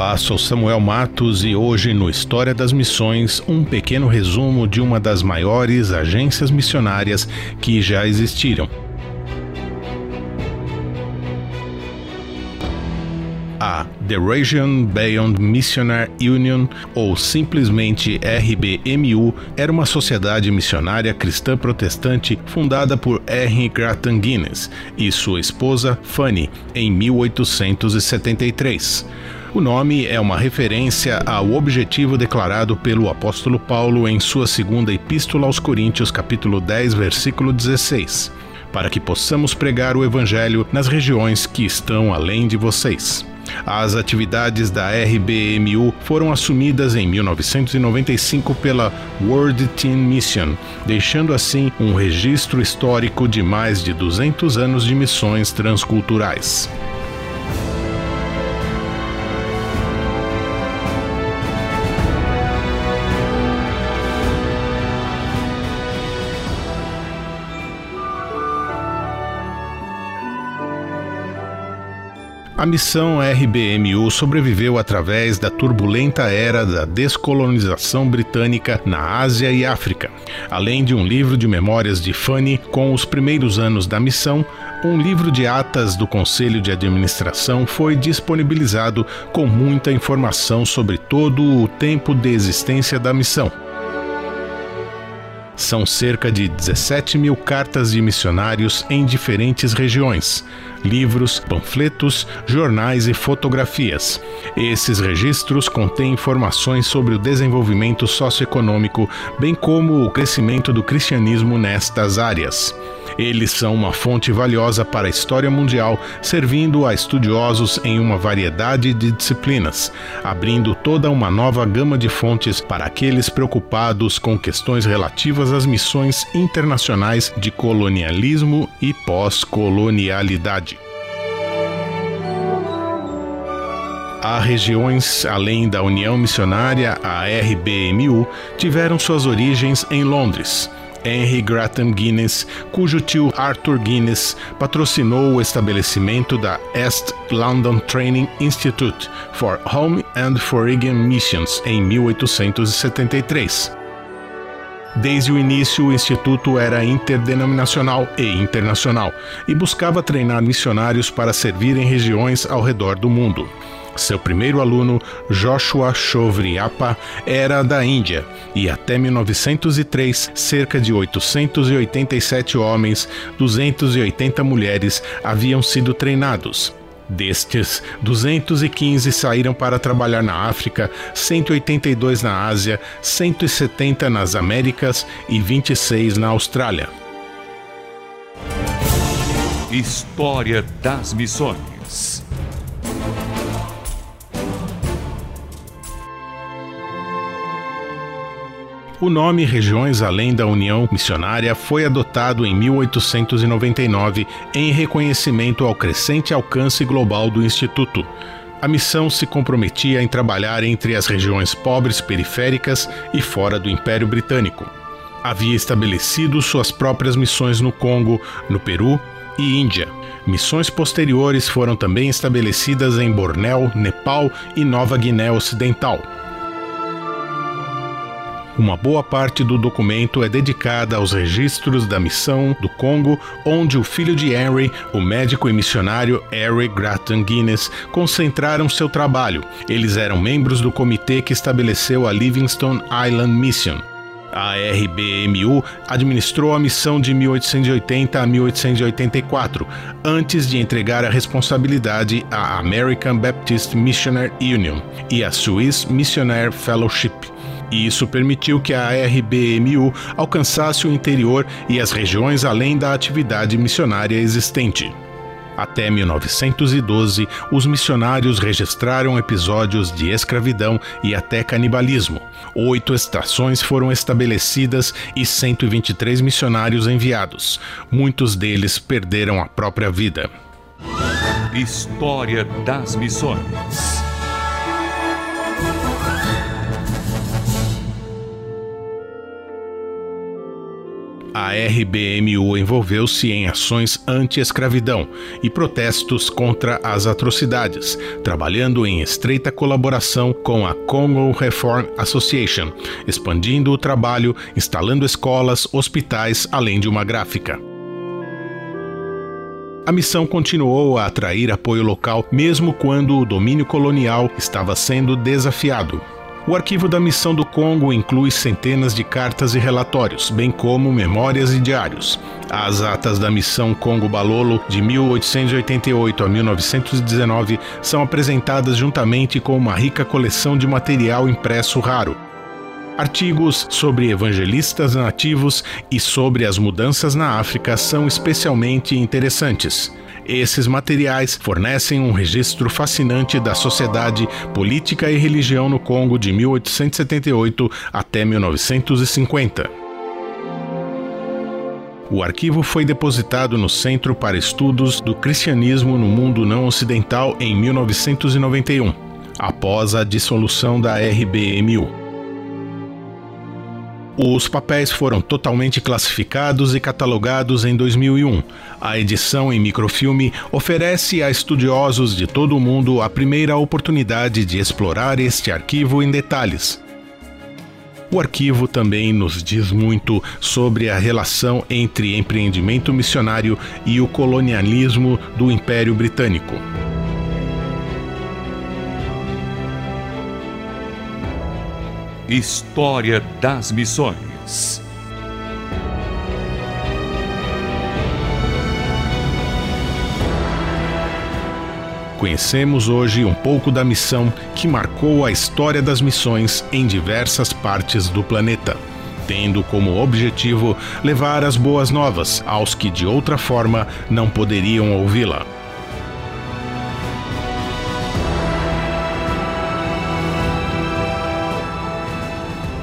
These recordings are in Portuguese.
Olá, sou Samuel Matos e hoje no História das Missões, um pequeno resumo de uma das maiores agências missionárias que já existiram. A The Region Beyond Missionary Union, ou simplesmente RBMU, era uma sociedade missionária cristã protestante fundada por R. Grattan Guinness e sua esposa Fanny em 1873. O nome é uma referência ao objetivo declarado pelo apóstolo Paulo em sua segunda epístola aos Coríntios, capítulo 10, versículo 16, para que possamos pregar o evangelho nas regiões que estão além de vocês. As atividades da RBMU foram assumidas em 1995 pela World Team Mission, deixando assim um registro histórico de mais de 200 anos de missões transculturais. A missão RBMU sobreviveu através da turbulenta era da descolonização britânica na Ásia e África. Além de um livro de memórias de Fanny com os primeiros anos da missão, um livro de atas do Conselho de Administração foi disponibilizado com muita informação sobre todo o tempo de existência da missão. São cerca de 17 mil cartas de missionários em diferentes regiões, livros, panfletos, jornais e fotografias. Esses registros contêm informações sobre o desenvolvimento socioeconômico, bem como o crescimento do cristianismo nestas áreas. Eles são uma fonte valiosa para a história mundial, servindo a estudiosos em uma variedade de disciplinas, abrindo toda uma nova gama de fontes para aqueles preocupados com questões relativas às missões internacionais de colonialismo e pós-colonialidade. Há regiões além da União Missionária, a RBMU, tiveram suas origens em Londres. Henry Grattan Guinness, cujo tio Arthur Guinness patrocinou o estabelecimento da East London Training Institute for Home and Foreign Missions em 1873. Desde o início, o Instituto era interdenominacional e internacional e buscava treinar missionários para servir em regiões ao redor do mundo. Seu primeiro aluno, Joshua Chovriapa, era da Índia e até 1903 cerca de 887 homens, 280 mulheres haviam sido treinados. Destes, 215 saíram para trabalhar na África, 182 na Ásia, 170 nas Américas e 26 na Austrália. História das Missões O nome Regiões Além da União Missionária foi adotado em 1899 em reconhecimento ao crescente alcance global do Instituto. A missão se comprometia em trabalhar entre as regiões pobres periféricas e fora do Império Britânico. Havia estabelecido suas próprias missões no Congo, no Peru e Índia. Missões posteriores foram também estabelecidas em Bornéu, Nepal e Nova Guiné Ocidental. Uma boa parte do documento é dedicada aos registros da missão do Congo, onde o filho de Henry, o médico e missionário Harry Grattan Guinness, concentraram seu trabalho. Eles eram membros do comitê que estabeleceu a Livingstone Island Mission. A RBMU administrou a missão de 1880 a 1884, antes de entregar a responsabilidade à American Baptist Missionary Union e à Swiss Missionary Fellowship e isso permitiu que a RBMU alcançasse o interior e as regiões além da atividade missionária existente. Até 1912, os missionários registraram episódios de escravidão e até canibalismo. Oito estações foram estabelecidas e 123 missionários enviados. Muitos deles perderam a própria vida. História das Missões. A RBMU envolveu-se em ações anti-escravidão e protestos contra as atrocidades, trabalhando em estreita colaboração com a Congo Reform Association, expandindo o trabalho, instalando escolas, hospitais, além de uma gráfica. A missão continuou a atrair apoio local mesmo quando o domínio colonial estava sendo desafiado. O arquivo da Missão do Congo inclui centenas de cartas e relatórios, bem como memórias e diários. As atas da Missão Congo Balolo de 1888 a 1919 são apresentadas juntamente com uma rica coleção de material impresso raro. Artigos sobre evangelistas nativos e sobre as mudanças na África são especialmente interessantes. Esses materiais fornecem um registro fascinante da sociedade, política e religião no Congo de 1878 até 1950. O arquivo foi depositado no Centro para Estudos do Cristianismo no Mundo Não Ocidental em 1991, após a dissolução da RBMU. Os papéis foram totalmente classificados e catalogados em 2001. A edição em microfilme oferece a estudiosos de todo o mundo a primeira oportunidade de explorar este arquivo em detalhes. O arquivo também nos diz muito sobre a relação entre empreendimento missionário e o colonialismo do Império Britânico. História das Missões. Conhecemos hoje um pouco da missão que marcou a história das missões em diversas partes do planeta, tendo como objetivo levar as boas novas aos que de outra forma não poderiam ouvi-la.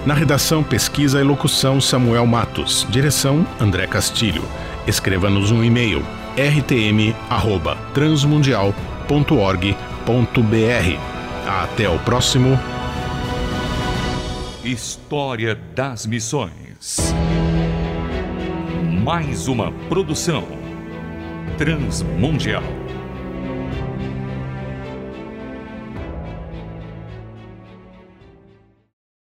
Na redação, pesquisa e locução, Samuel Matos. Direção, André Castilho. Escreva-nos um e-mail rtm@transmundial.org.br. Até o próximo. História das Missões. Mais uma produção transmundial.